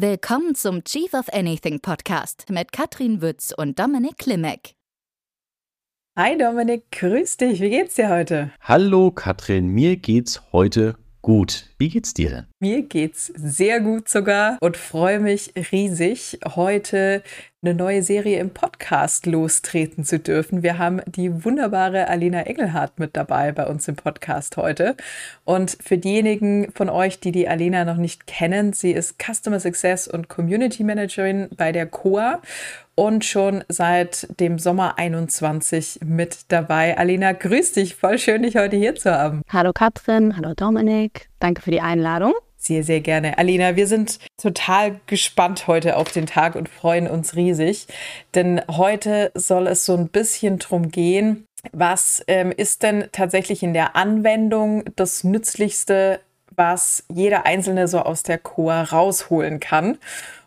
Willkommen zum Chief of Anything Podcast mit Katrin Wütz und Dominik Klimek. Hi Dominik, grüß dich. Wie geht's dir heute? Hallo Katrin, mir geht's heute gut. Wie geht's dir denn? Mir geht's sehr gut sogar und freue mich riesig, heute eine neue Serie im Podcast lostreten zu dürfen. Wir haben die wunderbare Alina Engelhardt mit dabei bei uns im Podcast heute. Und für diejenigen von euch, die die Alina noch nicht kennen, sie ist Customer Success und Community Managerin bei der COA und schon seit dem Sommer 21 mit dabei. Alina, grüß dich. Voll schön, dich heute hier zu haben. Hallo Katrin, hallo Dominik. Danke für die Einladung. Sehr, sehr gerne. Alina, wir sind total gespannt heute auf den Tag und freuen uns riesig, denn heute soll es so ein bisschen drum gehen, was ähm, ist denn tatsächlich in der Anwendung das Nützlichste, was jeder Einzelne so aus der Chor rausholen kann.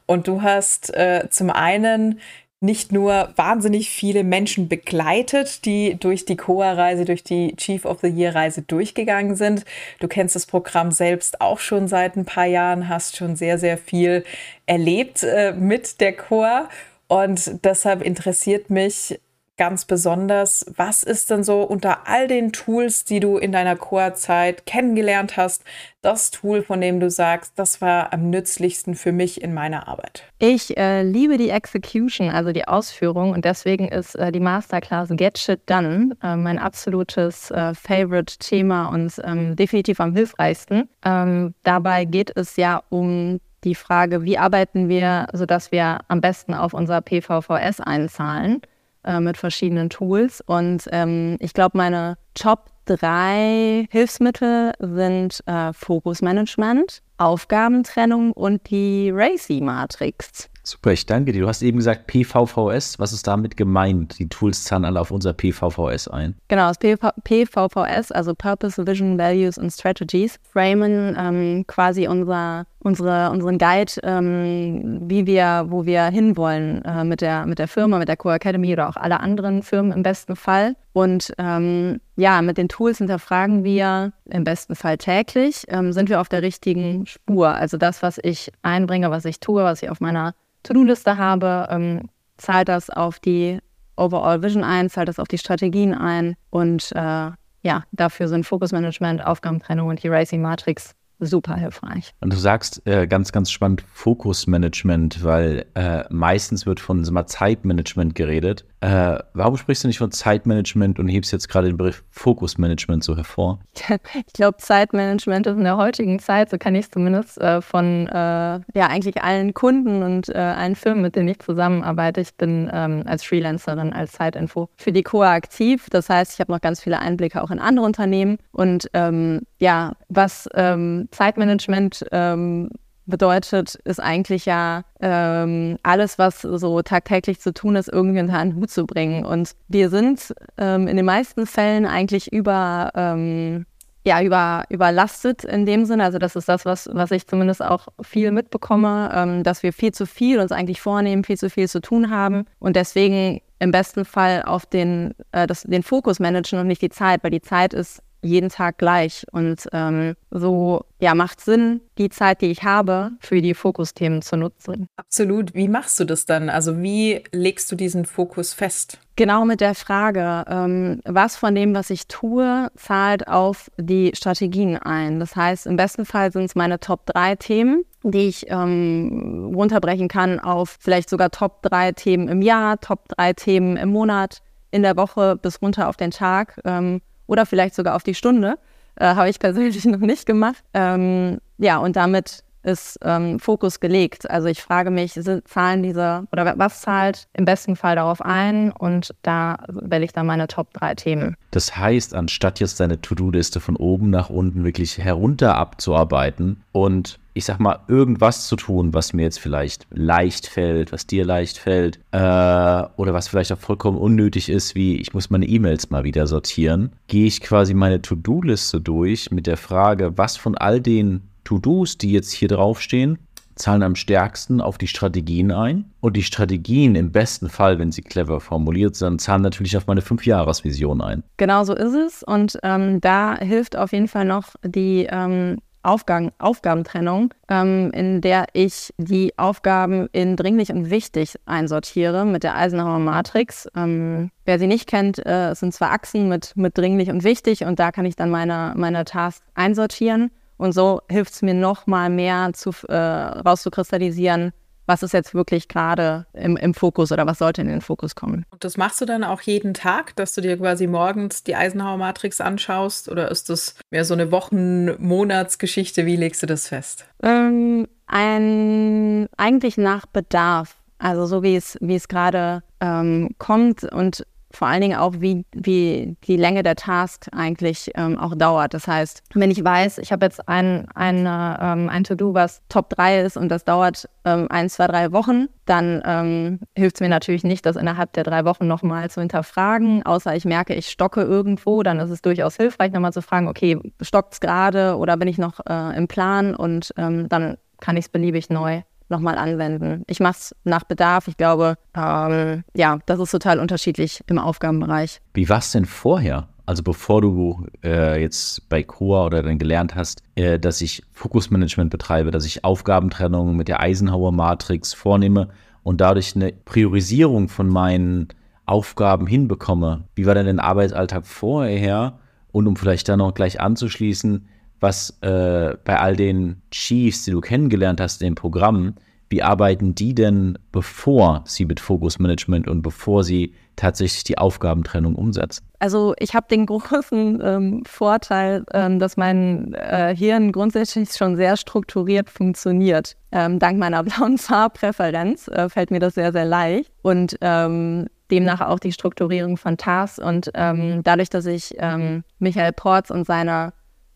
Und du hast äh, zum einen nicht nur wahnsinnig viele Menschen begleitet, die durch die COA-Reise, durch die Chief of the Year-Reise durchgegangen sind. Du kennst das Programm selbst auch schon seit ein paar Jahren, hast schon sehr, sehr viel erlebt äh, mit der COA. Und deshalb interessiert mich, ganz besonders. Was ist denn so unter all den Tools, die du in deiner Core-Zeit kennengelernt hast, das Tool, von dem du sagst, das war am nützlichsten für mich in meiner Arbeit? Ich äh, liebe die Execution, also die Ausführung und deswegen ist äh, die Masterclass Get Shit Done äh, mein absolutes äh, Favorite-Thema und ähm, definitiv am hilfreichsten. Ähm, dabei geht es ja um die Frage, wie arbeiten wir, sodass wir am besten auf unser PVVS einzahlen äh, mit verschiedenen Tools. Und ähm, ich glaube, meine Top drei Hilfsmittel sind äh, Fokusmanagement, Aufgabentrennung und die RACI-Matrix. Super, ich danke dir. Du hast eben gesagt PVVS. Was ist damit gemeint? Die Tools zahlen alle auf unser PVVS ein. Genau, das PVVS, also Purpose, Vision, Values und Strategies, framen ähm, quasi unser, unsere, unseren Guide, ähm, wie wir, wo wir hinwollen äh, mit, der, mit der Firma, mit der Core Academy oder auch alle anderen Firmen im besten Fall. Und ähm, ja, mit den Tools hinterfragen wir im besten Fall täglich, ähm, sind wir auf der richtigen Spur. Also das, was ich einbringe, was ich tue, was ich auf meiner To-Do-Liste habe, ähm, zahlt das auf die Overall Vision ein, zahlt das auf die Strategien ein und äh, ja, dafür sind Fokusmanagement, Aufgabentrennung und die Racing Matrix super hilfreich. Und du sagst äh, ganz, ganz spannend Fokusmanagement, weil äh, meistens wird von Zeitmanagement geredet. Äh, warum sprichst du nicht von Zeitmanagement und hebst jetzt gerade den Begriff Fokusmanagement so hervor? Ich glaube, Zeitmanagement ist in der heutigen Zeit, so kann ich es zumindest äh, von äh, ja eigentlich allen Kunden und äh, allen Firmen, mit denen ich zusammenarbeite. Ich bin ähm, als Freelancerin, als Zeitinfo für die COA aktiv. Das heißt, ich habe noch ganz viele Einblicke auch in andere Unternehmen. Und ähm, ja, was ähm, Zeitmanagement ähm, bedeutet, ist eigentlich ja ähm, alles, was so tagtäglich zu tun ist, irgendwie unter einen Hut zu bringen. Und wir sind ähm, in den meisten Fällen eigentlich über, ähm, ja, über, überlastet in dem Sinne. Also das ist das, was, was ich zumindest auch viel mitbekomme, ähm, dass wir viel zu viel uns eigentlich vornehmen, viel zu viel zu tun haben und deswegen im besten Fall auf den, äh, das, den Fokus managen und nicht die Zeit, weil die Zeit ist jeden Tag gleich. Und ähm, so ja, macht Sinn, die Zeit, die ich habe, für die Fokusthemen zu nutzen. Absolut. Wie machst du das dann? Also wie legst du diesen Fokus fest? Genau mit der Frage, ähm, was von dem, was ich tue, zahlt auf die Strategien ein. Das heißt, im besten Fall sind es meine Top 3 Themen, die ich ähm, runterbrechen kann auf vielleicht sogar Top 3 Themen im Jahr, Top 3 Themen im Monat, in der Woche bis runter auf den Tag. Ähm, oder vielleicht sogar auf die Stunde. Äh, Habe ich persönlich noch nicht gemacht. Ähm, ja, und damit ist ähm, Fokus gelegt. Also ich frage mich, sind, zahlen diese oder was zahlt im besten Fall darauf ein und da wähle ich dann meine Top 3 Themen. Das heißt, anstatt jetzt deine To-Do-Liste von oben nach unten wirklich herunter abzuarbeiten und ich sag mal, irgendwas zu tun, was mir jetzt vielleicht leicht fällt, was dir leicht fällt, äh, oder was vielleicht auch vollkommen unnötig ist, wie ich muss meine E-Mails mal wieder sortieren, gehe ich quasi meine To-Do-Liste durch mit der Frage, was von all den To-Dos, die jetzt hier draufstehen, zahlen am stärksten auf die Strategien ein. Und die Strategien im besten Fall, wenn sie clever formuliert sind, zahlen natürlich auf meine Fünfjahresvision ein. Genau so ist es. Und ähm, da hilft auf jeden Fall noch die ähm, Aufgaben, Aufgabentrennung, ähm, in der ich die Aufgaben in dringlich und wichtig einsortiere mit der Eisenhower Matrix. Ähm, wer sie nicht kennt, äh, sind zwei Achsen mit, mit dringlich und wichtig und da kann ich dann meine, meine Tasks einsortieren. Und so hilft es mir noch mal mehr zu, äh, rauszukristallisieren, was ist jetzt wirklich gerade im, im Fokus oder was sollte in den Fokus kommen. Und das machst du dann auch jeden Tag, dass du dir quasi morgens die Eisenhower-Matrix anschaust oder ist das mehr so eine Wochen-, Monatsgeschichte? Wie legst du das fest? Ähm, ein, eigentlich nach Bedarf. Also so wie es, wie es gerade ähm, kommt und vor allen Dingen auch, wie, wie die Länge der Task eigentlich ähm, auch dauert. Das heißt, wenn ich weiß, ich habe jetzt ein, ein, ähm, ein To-Do, was Top 3 ist und das dauert ähm, ein, zwei, drei Wochen, dann ähm, hilft es mir natürlich nicht, das innerhalb der drei Wochen nochmal zu hinterfragen, außer ich merke, ich stocke irgendwo, dann ist es durchaus hilfreich, nochmal zu fragen, okay, stockt es gerade oder bin ich noch äh, im Plan und ähm, dann kann ich es beliebig neu nochmal anwenden. Ich mache es nach Bedarf. Ich glaube, ähm, ja, das ist total unterschiedlich im Aufgabenbereich. Wie war es denn vorher? Also bevor du äh, jetzt bei Coa oder dann gelernt hast, äh, dass ich Fokusmanagement betreibe, dass ich Aufgabentrennung mit der Eisenhower Matrix vornehme und dadurch eine Priorisierung von meinen Aufgaben hinbekomme. Wie war denn dein Arbeitsalltag vorher? Und um vielleicht dann noch gleich anzuschließen, was äh, bei all den Chiefs, die du kennengelernt hast in den Programmen, wie arbeiten die denn, bevor sie mit Fokusmanagement und bevor sie tatsächlich die Aufgabentrennung umsetzen? Also ich habe den großen ähm, Vorteil, ähm, dass mein äh, Hirn grundsätzlich schon sehr strukturiert funktioniert. Ähm, dank meiner blauen Farbpräferenz äh, fällt mir das sehr, sehr leicht. Und ähm, demnach auch die Strukturierung von Tasks. Und ähm, dadurch, dass ich ähm, Michael Porz und seine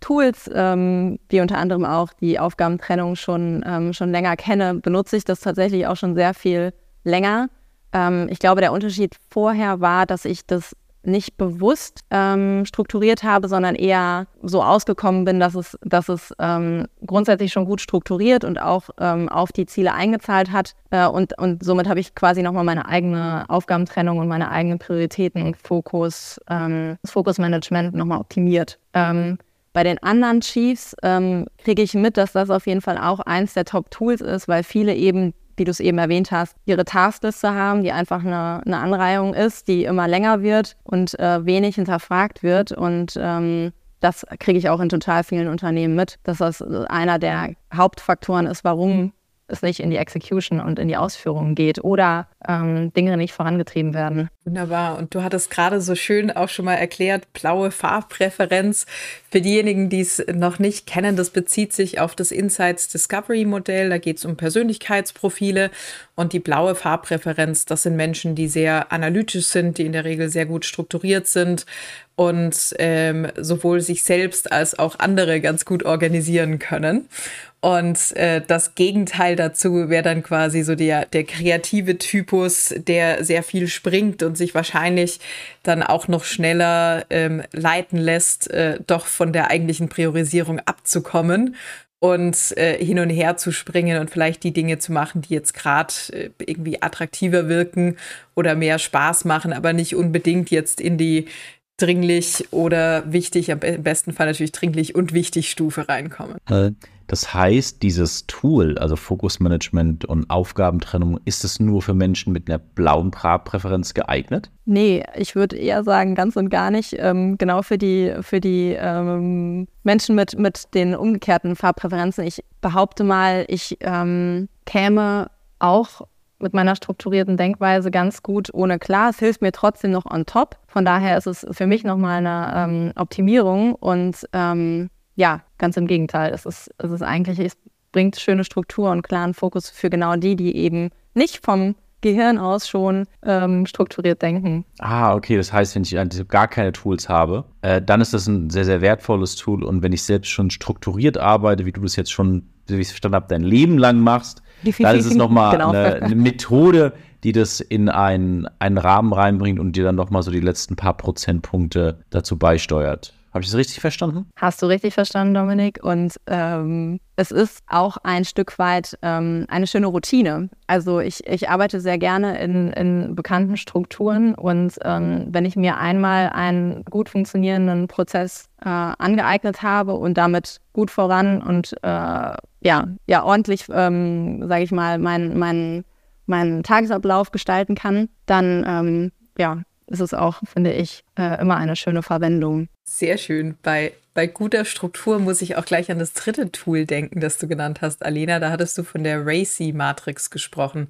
Tools, ähm, wie unter anderem auch die Aufgabentrennung schon, ähm, schon länger kenne, benutze ich das tatsächlich auch schon sehr viel länger. Ähm, ich glaube, der Unterschied vorher war, dass ich das nicht bewusst ähm, strukturiert habe, sondern eher so ausgekommen bin, dass es, dass es ähm, grundsätzlich schon gut strukturiert und auch ähm, auf die Ziele eingezahlt hat. Äh, und, und somit habe ich quasi nochmal meine eigene Aufgabentrennung und meine eigenen Prioritäten und Fokus, ähm, das Fokusmanagement nochmal optimiert. Bei den anderen Chiefs ähm, kriege ich mit, dass das auf jeden Fall auch eins der Top-Tools ist, weil viele eben, wie du es eben erwähnt hast, ihre Taskliste haben, die einfach eine, eine Anreihung ist, die immer länger wird und äh, wenig hinterfragt wird. Und ähm, das kriege ich auch in total vielen Unternehmen mit, dass das einer der Hauptfaktoren ist, warum es nicht in die Execution und in die Ausführung geht oder ähm, Dinge nicht vorangetrieben werden. Wunderbar. Und du hattest gerade so schön auch schon mal erklärt, blaue Farbpräferenz. Für diejenigen, die es noch nicht kennen, das bezieht sich auf das Insights Discovery Modell. Da geht es um Persönlichkeitsprofile. Und die blaue Farbpräferenz, das sind Menschen, die sehr analytisch sind, die in der Regel sehr gut strukturiert sind und ähm, sowohl sich selbst als auch andere ganz gut organisieren können. Und äh, das Gegenteil dazu wäre dann quasi so der, der kreative Typus, der sehr viel springt und sich wahrscheinlich dann auch noch schneller ähm, leiten lässt, äh, doch von der eigentlichen Priorisierung abzukommen und äh, hin und her zu springen und vielleicht die Dinge zu machen, die jetzt gerade äh, irgendwie attraktiver wirken oder mehr Spaß machen, aber nicht unbedingt jetzt in die dringlich oder wichtig, am besten Fall natürlich dringlich und wichtig Stufe reinkommen. Äh, das heißt, dieses Tool, also Fokusmanagement und Aufgabentrennung, ist es nur für Menschen mit einer blauen Präferenz geeignet? Nee, ich würde eher sagen, ganz und gar nicht. Ähm, genau für die, für die ähm, Menschen mit, mit den umgekehrten Farbpräferenzen. Ich behaupte mal, ich ähm, käme auch mit meiner strukturierten Denkweise ganz gut ohne klar. Es hilft mir trotzdem noch on top. Von daher ist es für mich nochmal eine ähm, Optimierung und ähm, ja, ganz im Gegenteil. Es ist, es ist eigentlich, es bringt schöne Struktur und klaren Fokus für genau die, die eben nicht vom Gehirn aus schon ähm, strukturiert denken. Ah, okay. Das heißt, wenn ich gar keine Tools habe, äh, dann ist das ein sehr, sehr wertvolles Tool. Und wenn ich selbst schon strukturiert arbeite, wie du das jetzt schon, wie ich es verstanden habe, dein Leben lang machst, dann ist es nochmal genau. eine, eine Methode, die das in einen, einen Rahmen reinbringt und dir dann nochmal so die letzten paar Prozentpunkte dazu beisteuert. Habe ich das richtig verstanden? Hast du richtig verstanden, Dominik. Und ähm, es ist auch ein Stück weit ähm, eine schöne Routine. Also ich, ich arbeite sehr gerne in, in bekannten Strukturen und ähm, wenn ich mir einmal einen gut funktionierenden Prozess äh, angeeignet habe und damit gut voran und äh, ja, ja ordentlich, ähm, sage ich mal, meinen mein, mein Tagesablauf gestalten kann, dann ähm, ja, ist es auch, finde ich, äh, immer eine schöne Verwendung. Sehr schön. Bei, bei guter Struktur muss ich auch gleich an das dritte Tool denken, das du genannt hast, Alena. Da hattest du von der Racy-Matrix gesprochen.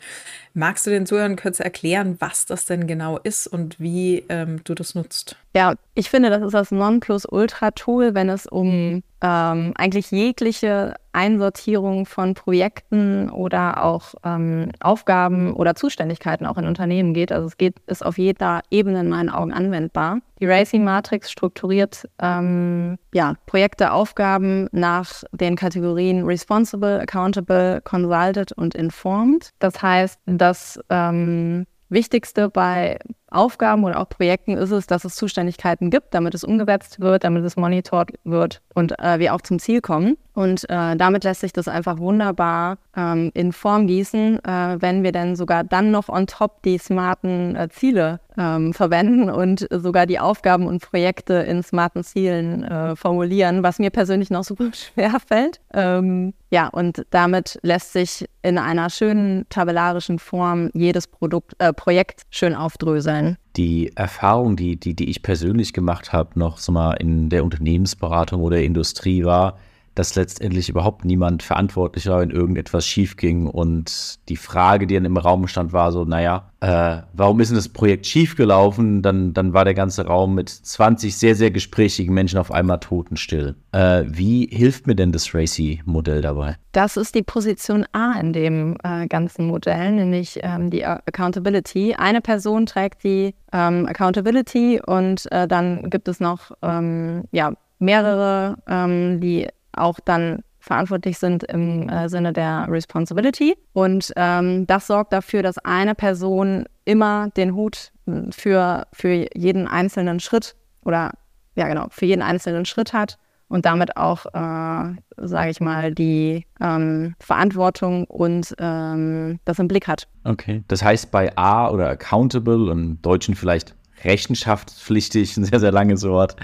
Magst du den Zuhörern kurz erklären, was das denn genau ist und wie ähm, du das nutzt? Ja, ich finde, das ist das Nonplusultra-Tool, wenn es um ähm, eigentlich jegliche Einsortierung von Projekten oder auch ähm, Aufgaben oder Zuständigkeiten auch in Unternehmen geht. Also es geht, ist auf jeder Ebene in meinen Augen anwendbar. Die Racing-Matrix strukturiert ähm, ja, Projekte, Aufgaben nach den Kategorien Responsible, Accountable, Consulted und Informed. Das heißt, das ähm, Wichtigste bei Aufgaben oder auch Projekten ist es, dass es Zuständigkeiten gibt, damit es umgesetzt wird, damit es monitort wird und äh, wir auch zum Ziel kommen. Und äh, damit lässt sich das einfach wunderbar ähm, in Form gießen, äh, wenn wir dann sogar dann noch on top die smarten äh, Ziele ähm, verwenden und sogar die Aufgaben und Projekte in smarten Zielen äh, formulieren, was mir persönlich noch super schwer fällt. Ähm, ja, und damit lässt sich in einer schönen tabellarischen Form jedes Produkt, äh, Projekt schön aufdröseln sein. Die Erfahrung, die, die, die ich persönlich gemacht habe, noch so mal in der Unternehmensberatung oder Industrie war, dass letztendlich überhaupt niemand verantwortlich war, wenn irgendetwas schief ging. Und die Frage, die dann im Raum stand, war so, naja, äh, warum ist denn das Projekt schiefgelaufen? Dann, dann war der ganze Raum mit 20 sehr, sehr gesprächigen Menschen auf einmal totenstill. Äh, wie hilft mir denn das Racy-Modell dabei? Das ist die Position A in dem äh, ganzen Modell, nämlich ähm, die Accountability. Eine Person trägt die ähm, Accountability und äh, dann gibt es noch ähm, ja, mehrere, ähm, die auch dann verantwortlich sind im äh, Sinne der Responsibility. Und ähm, das sorgt dafür, dass eine Person immer den Hut hm, für, für jeden einzelnen Schritt oder ja genau, für jeden einzelnen Schritt hat und damit auch, äh, sage ich mal, die ähm, Verantwortung und ähm, das im Blick hat. Okay, das heißt bei A oder accountable, im Deutschen vielleicht rechenschaftspflichtig, ein sehr, sehr langes Wort.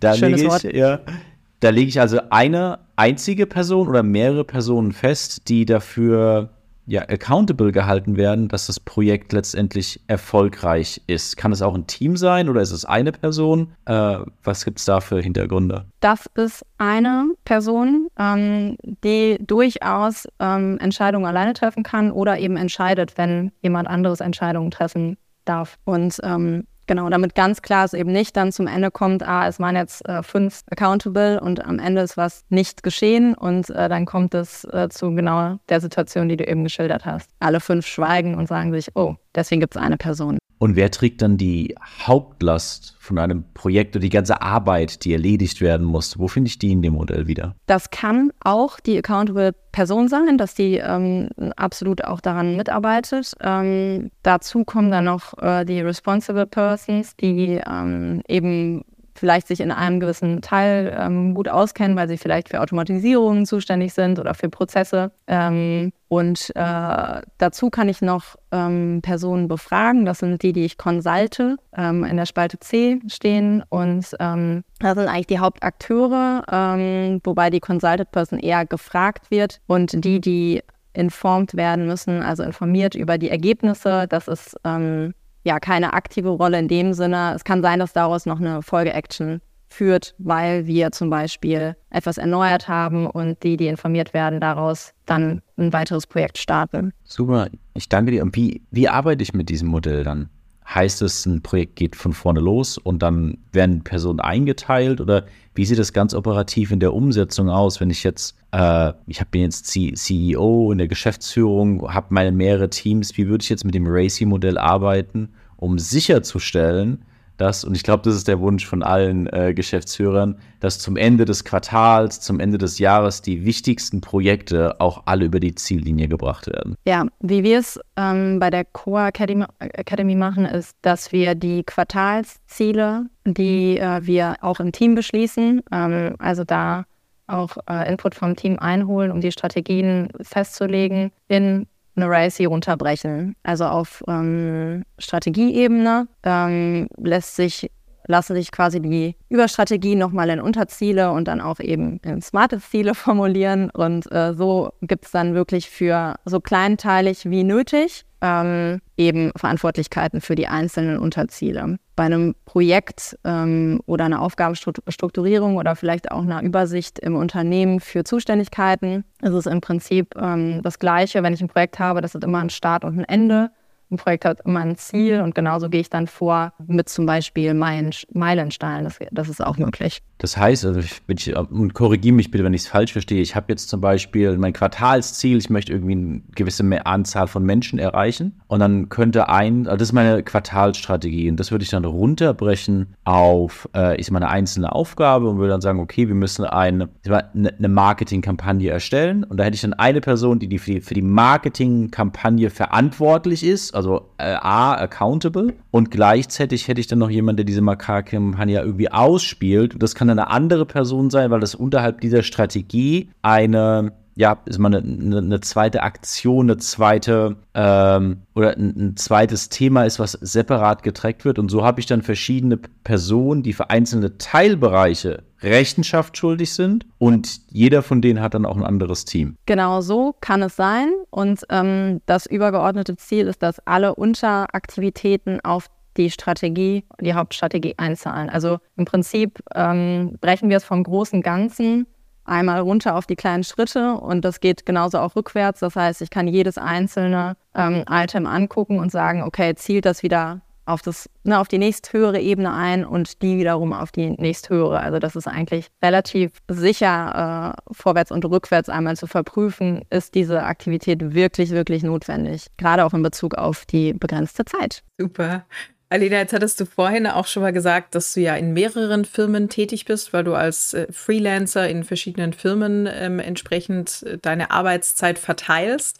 Da Schönes lege ich, Wort. Ja, da lege ich also eine einzige Person oder mehrere Personen fest, die dafür ja, accountable gehalten werden, dass das Projekt letztendlich erfolgreich ist. Kann es auch ein Team sein oder ist es eine Person? Äh, was gibt es da für Hintergründe? Das ist eine Person, ähm, die durchaus ähm, Entscheidungen alleine treffen kann oder eben entscheidet, wenn jemand anderes Entscheidungen treffen darf. Und ähm, Genau, damit ganz klar ist eben nicht dann zum Ende kommt, ah, es waren jetzt äh, fünf accountable und am Ende ist was nicht geschehen und äh, dann kommt es äh, zu genau der Situation, die du eben geschildert hast. Alle fünf schweigen und sagen sich, oh, deswegen gibt es eine Person. Und wer trägt dann die Hauptlast von einem Projekt oder die ganze Arbeit, die erledigt werden muss? Wo finde ich die in dem Modell wieder? Das kann auch die accountable Person sein, dass die ähm, absolut auch daran mitarbeitet. Ähm, dazu kommen dann noch äh, die responsible persons, die ähm, eben vielleicht sich in einem gewissen Teil ähm, gut auskennen, weil sie vielleicht für Automatisierungen zuständig sind oder für Prozesse. Ähm, und äh, dazu kann ich noch ähm, Personen befragen. Das sind die, die ich konsulte, ähm, in der Spalte C stehen. Und ähm, das sind eigentlich die Hauptakteure, ähm, wobei die Consulted Person eher gefragt wird. Und die, die informed werden müssen, also informiert über die Ergebnisse, das ist ähm, ja keine aktive Rolle in dem Sinne. Es kann sein, dass daraus noch eine Folge-Action führt, weil wir zum Beispiel etwas erneuert haben und die, die informiert werden, daraus dann ein weiteres Projekt starten. Super, ich danke dir. Und wie, wie arbeite ich mit diesem Modell dann? Heißt es, ein Projekt geht von vorne los und dann werden Personen eingeteilt? Oder wie sieht das ganz operativ in der Umsetzung aus, wenn ich jetzt, äh, ich bin jetzt C CEO in der Geschäftsführung, habe meine mehrere Teams, wie würde ich jetzt mit dem Racy-Modell arbeiten, um sicherzustellen, dass, und ich glaube, das ist der Wunsch von allen äh, Geschäftsführern, dass zum Ende des Quartals, zum Ende des Jahres die wichtigsten Projekte auch alle über die Ziellinie gebracht werden. Ja, wie wir es ähm, bei der Core Academy, Academy, machen, ist, dass wir die Quartalsziele, die äh, wir auch im Team beschließen, ähm, also da auch äh, Input vom Team einholen, um die Strategien festzulegen, in RACI runterbrechen. Also auf ähm, Strategieebene ähm, lässt sich lassen sich quasi die Überstrategie nochmal in Unterziele und dann auch eben in smarte Ziele formulieren. Und äh, so gibt es dann wirklich für so kleinteilig wie nötig ähm, eben Verantwortlichkeiten für die einzelnen Unterziele. Bei einem Projekt ähm, oder einer Aufgabenstrukturierung oder vielleicht auch einer Übersicht im Unternehmen für Zuständigkeiten ist es im Prinzip ähm, das Gleiche. Wenn ich ein Projekt habe, das hat immer einen Start und ein Ende. Ein Projekt hat immer ein Ziel und genauso gehe ich dann vor mit zum Beispiel Meilensteinen. Das, das ist auch möglich. Das heißt, also ich, ich, und korrigiere mich bitte, wenn ich es falsch verstehe. Ich habe jetzt zum Beispiel mein Quartalsziel, ich möchte irgendwie eine gewisse Anzahl von Menschen erreichen. Und dann könnte ein, also das ist meine Quartalsstrategie. Und das würde ich dann runterbrechen auf, äh, ich sag mal, eine einzelne Aufgabe und würde dann sagen, okay, wir müssen eine, eine Marketingkampagne erstellen. Und da hätte ich dann eine Person, die, die für die, für die Marketingkampagne verantwortlich ist, also äh, A, accountable. Und gleichzeitig hätte ich dann noch jemanden, der diese Marketingkampagne irgendwie ausspielt. Das kann eine andere Person sein, weil das unterhalb dieser Strategie eine ja, ist mal eine, eine, zweite Aktion, eine zweite ähm, oder ein, zweites Thema ist, was separat getrackt wird. Und so habe ich dann verschiedene Personen, die für einzelne Teilbereiche Rechenschaft schuldig sind und jeder von denen hat dann auch ein anderes Team. Genau so kann es sein. Und ähm, das übergeordnete Ziel ist, dass alle Unteraktivitäten auf die Strategie, die Hauptstrategie einzahlen. Also im Prinzip ähm, brechen wir es vom großen Ganzen einmal runter auf die kleinen Schritte und das geht genauso auch rückwärts. Das heißt, ich kann jedes einzelne ähm, Item angucken und sagen, okay, zielt das wieder auf, das, ne, auf die nächsthöhere Ebene ein und die wiederum auf die nächsthöhere. Also das ist eigentlich relativ sicher, äh, vorwärts und rückwärts einmal zu verprüfen, ist diese Aktivität wirklich, wirklich notwendig. Gerade auch in Bezug auf die begrenzte Zeit. Super. Alina, jetzt hattest du vorhin auch schon mal gesagt, dass du ja in mehreren Firmen tätig bist, weil du als äh, Freelancer in verschiedenen Firmen ähm, entsprechend äh, deine Arbeitszeit verteilst.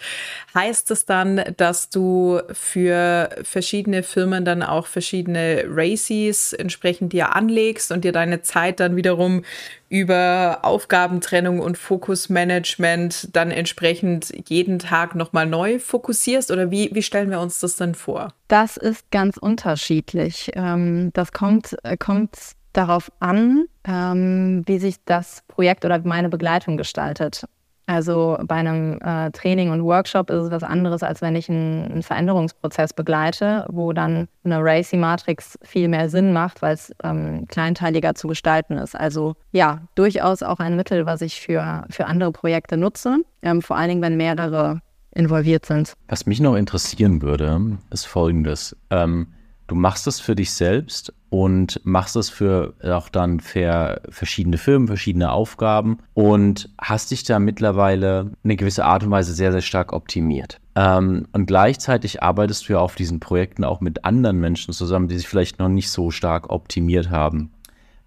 Heißt es dann, dass du für verschiedene Firmen dann auch verschiedene Races entsprechend dir anlegst und dir deine Zeit dann wiederum über Aufgabentrennung und Fokusmanagement dann entsprechend jeden Tag nochmal neu fokussierst? Oder wie, wie stellen wir uns das dann vor? Das ist ganz unterschiedlich. Ähm, das kommt, äh, kommt darauf an, ähm, wie sich das Projekt oder meine Begleitung gestaltet. Also bei einem äh, Training und Workshop ist es was anderes, als wenn ich einen, einen Veränderungsprozess begleite, wo dann eine Racy-Matrix viel mehr Sinn macht, weil es ähm, kleinteiliger zu gestalten ist. Also ja, durchaus auch ein Mittel, was ich für, für andere Projekte nutze, ähm, vor allen Dingen, wenn mehrere involviert sind. Was mich noch interessieren würde, ist folgendes. Ähm, du machst es für dich selbst und machst es für auch dann für verschiedene Firmen, verschiedene Aufgaben und hast dich da mittlerweile eine gewisse Art und Weise sehr, sehr stark optimiert. Ähm, und gleichzeitig arbeitest du ja auf diesen Projekten auch mit anderen Menschen zusammen, die sich vielleicht noch nicht so stark optimiert haben.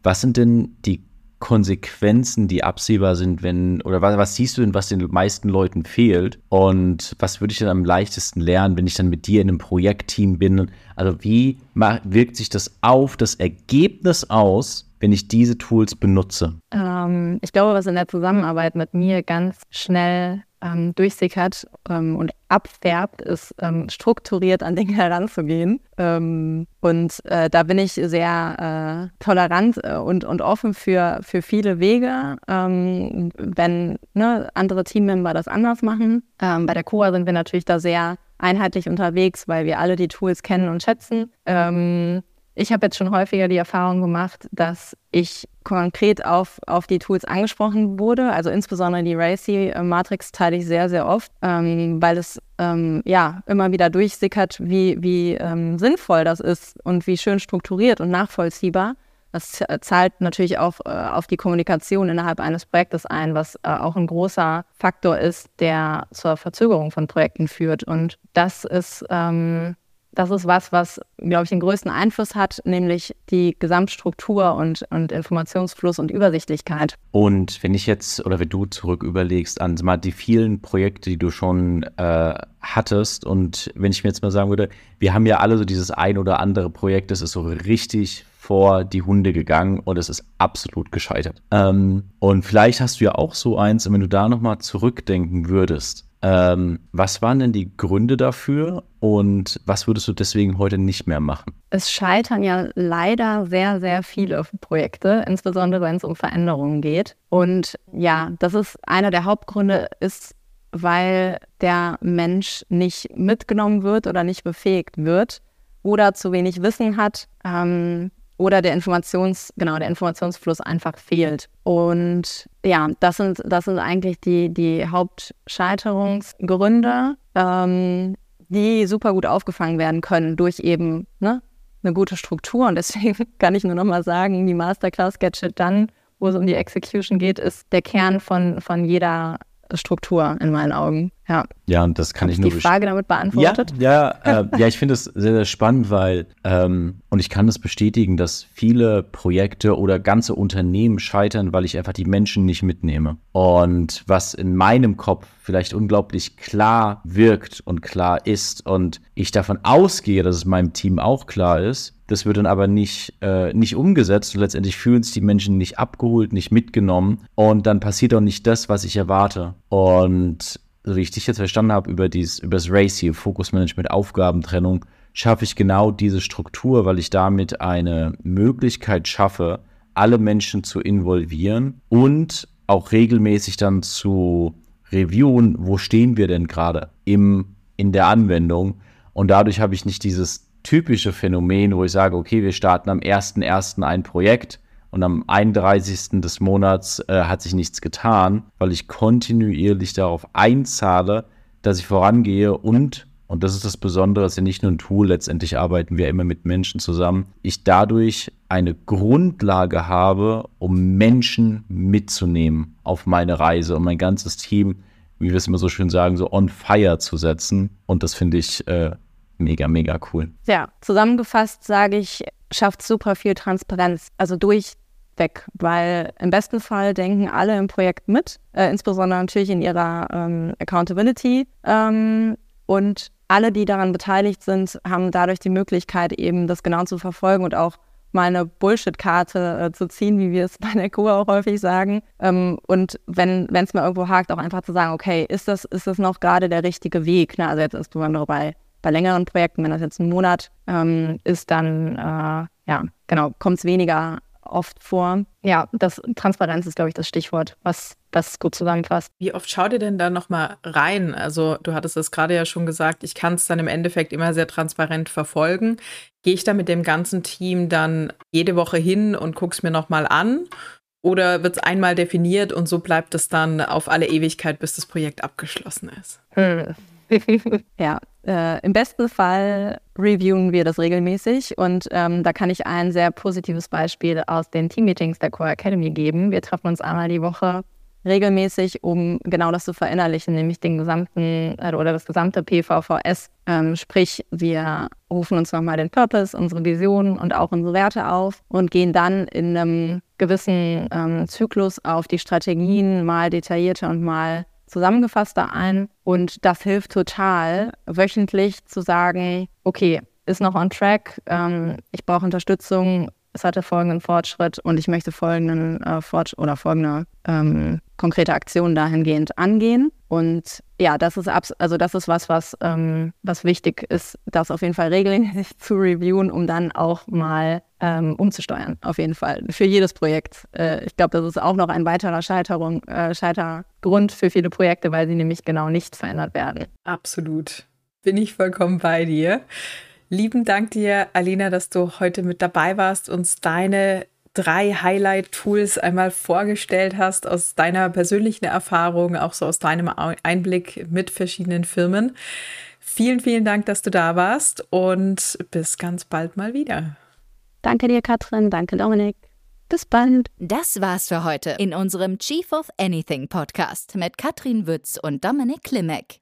Was sind denn die Konsequenzen, die absehbar sind, wenn, oder was, was, siehst du denn, was den meisten Leuten fehlt? Und was würde ich dann am leichtesten lernen, wenn ich dann mit dir in einem Projektteam bin? Also wie wirkt sich das auf das Ergebnis aus, wenn ich diese Tools benutze? Ähm, ich glaube, was in der Zusammenarbeit mit mir ganz schnell ähm, durchsickert ähm, und abfärbt, ist ähm, strukturiert an Dinge heranzugehen. Ähm, und äh, da bin ich sehr äh, tolerant äh, und, und offen für, für viele Wege, ähm, wenn ne, andere Teammember das anders machen. Ähm, bei der COA sind wir natürlich da sehr einheitlich unterwegs, weil wir alle die Tools kennen und schätzen. Ich habe jetzt schon häufiger die Erfahrung gemacht, dass ich konkret auf, auf die Tools angesprochen wurde. Also insbesondere die Racy-Matrix teile ich sehr, sehr oft, ähm, weil es ähm, ja immer wieder durchsickert, wie, wie ähm, sinnvoll das ist und wie schön strukturiert und nachvollziehbar. Das zahlt natürlich auch äh, auf die Kommunikation innerhalb eines Projektes ein, was äh, auch ein großer Faktor ist, der zur Verzögerung von Projekten führt. Und das ist ähm, das ist was, was, glaube ich, den größten Einfluss hat, nämlich die Gesamtstruktur und, und Informationsfluss und Übersichtlichkeit. Und wenn ich jetzt oder wenn du zurück überlegst an mal die vielen Projekte, die du schon äh, hattest und wenn ich mir jetzt mal sagen würde, wir haben ja alle so dieses ein oder andere Projekt, das ist so richtig vor die Hunde gegangen und es ist absolut gescheitert. Ähm, und vielleicht hast du ja auch so eins, und wenn du da nochmal zurückdenken würdest, ähm, was waren denn die Gründe dafür und was würdest du deswegen heute nicht mehr machen? Es scheitern ja leider sehr, sehr viele Projekte, insbesondere wenn es um Veränderungen geht. Und ja, das ist einer der Hauptgründe, ist, weil der Mensch nicht mitgenommen wird oder nicht befähigt wird oder zu wenig Wissen hat. Ähm, oder der Informations, genau, der Informationsfluss einfach fehlt. Und ja, das sind, das sind eigentlich die, die Hauptscheiterungsgründe, ähm, die super gut aufgefangen werden können durch eben ne, eine gute Struktur. Und deswegen kann ich nur noch mal sagen, die Masterclass Gadget dann, wo es um die Execution geht, ist der Kern von, von jeder Struktur in meinen Augen. Ja, ja und das kann Hab ich nur die Frage damit beantwortet. Ja, ja, äh, ja ich finde es sehr, sehr spannend, weil, ähm, und ich kann das bestätigen, dass viele Projekte oder ganze Unternehmen scheitern, weil ich einfach die Menschen nicht mitnehme. Und was in meinem Kopf vielleicht unglaublich klar wirkt und klar ist und ich davon ausgehe, dass es meinem Team auch klar ist, das wird dann aber nicht, äh, nicht umgesetzt und letztendlich fühlen sich die Menschen nicht abgeholt, nicht mitgenommen und dann passiert auch nicht das, was ich erwarte. Und so wie ich dich jetzt verstanden habe, über, über das Race hier, Fokusmanagement, Aufgabentrennung, schaffe ich genau diese Struktur, weil ich damit eine Möglichkeit schaffe, alle Menschen zu involvieren und auch regelmäßig dann zu reviewen, wo stehen wir denn gerade im, in der Anwendung. Und dadurch habe ich nicht dieses typische Phänomen, wo ich sage, okay, wir starten am 1.1. ein Projekt und am 31. des Monats äh, hat sich nichts getan, weil ich kontinuierlich darauf einzahle, dass ich vorangehe und, und das ist das Besondere, es ist ja nicht nur ein Tool, letztendlich arbeiten wir immer mit Menschen zusammen, ich dadurch eine Grundlage habe, um Menschen mitzunehmen auf meine Reise und mein ganzes Team, wie wir es immer so schön sagen, so on fire zu setzen. Und das finde ich äh, mega, mega cool. Ja, zusammengefasst sage ich, schafft super viel Transparenz. Also durch weg, weil im besten Fall denken alle im Projekt mit, äh, insbesondere natürlich in ihrer ähm, Accountability. Ähm, und alle, die daran beteiligt sind, haben dadurch die Möglichkeit, eben das genau zu verfolgen und auch mal eine Bullshit-Karte äh, zu ziehen, wie wir es bei der Kuh auch häufig sagen. Ähm, und wenn es mal irgendwo hakt, auch einfach zu sagen, okay, ist das, ist das noch gerade der richtige Weg? Ne? Also jetzt insbesondere bei, bei längeren Projekten, wenn das jetzt ein Monat ähm, ist, dann äh, ja, genau, kommt es weniger oft vor. Ja, das Transparenz ist, glaube ich, das Stichwort, was das gut zusammenfasst. Wie oft schaut ihr denn da nochmal rein? Also, du hattest es gerade ja schon gesagt, ich kann es dann im Endeffekt immer sehr transparent verfolgen. Gehe ich da mit dem ganzen Team dann jede Woche hin und gucke es mir nochmal an? Oder wird es einmal definiert und so bleibt es dann auf alle Ewigkeit, bis das Projekt abgeschlossen ist? Hm. ja, äh, im besten Fall reviewen wir das regelmäßig und ähm, da kann ich ein sehr positives Beispiel aus den Teammeetings der Core Academy geben. Wir treffen uns einmal die Woche regelmäßig, um genau das zu verinnerlichen, nämlich den gesamten äh, oder das gesamte PVVS. Ähm, sprich, wir rufen uns nochmal den Purpose, unsere Visionen und auch unsere Werte auf und gehen dann in einem gewissen ähm, Zyklus auf die Strategien mal detaillierter und mal zusammengefasster ein. Und das hilft total, wöchentlich zu sagen, okay, ist noch on track, ähm, ich brauche Unterstützung, es hatte folgenden Fortschritt und ich möchte folgenden äh, Fortschritt oder folgende ähm, konkrete Aktionen dahingehend angehen. Und ja, das ist also das ist was, was, ähm, was wichtig ist, das auf jeden Fall regelmäßig zu reviewen, um dann auch mal ähm, umzusteuern. Auf jeden Fall. Für jedes Projekt. Äh, ich glaube, das ist auch noch ein weiterer Scheiterung, äh, Scheitergrund für viele Projekte, weil sie nämlich genau nicht verändert werden. Absolut. Bin ich vollkommen bei dir. Lieben Dank dir, Alina, dass du heute mit dabei warst, uns deine drei Highlight-Tools einmal vorgestellt hast aus deiner persönlichen Erfahrung, auch so aus deinem Einblick mit verschiedenen Firmen. Vielen, vielen Dank, dass du da warst und bis ganz bald mal wieder. Danke dir, Katrin. Danke, Dominik. Bis bald. Das war's für heute in unserem Chief of Anything Podcast mit Katrin Wütz und Dominik Klimek.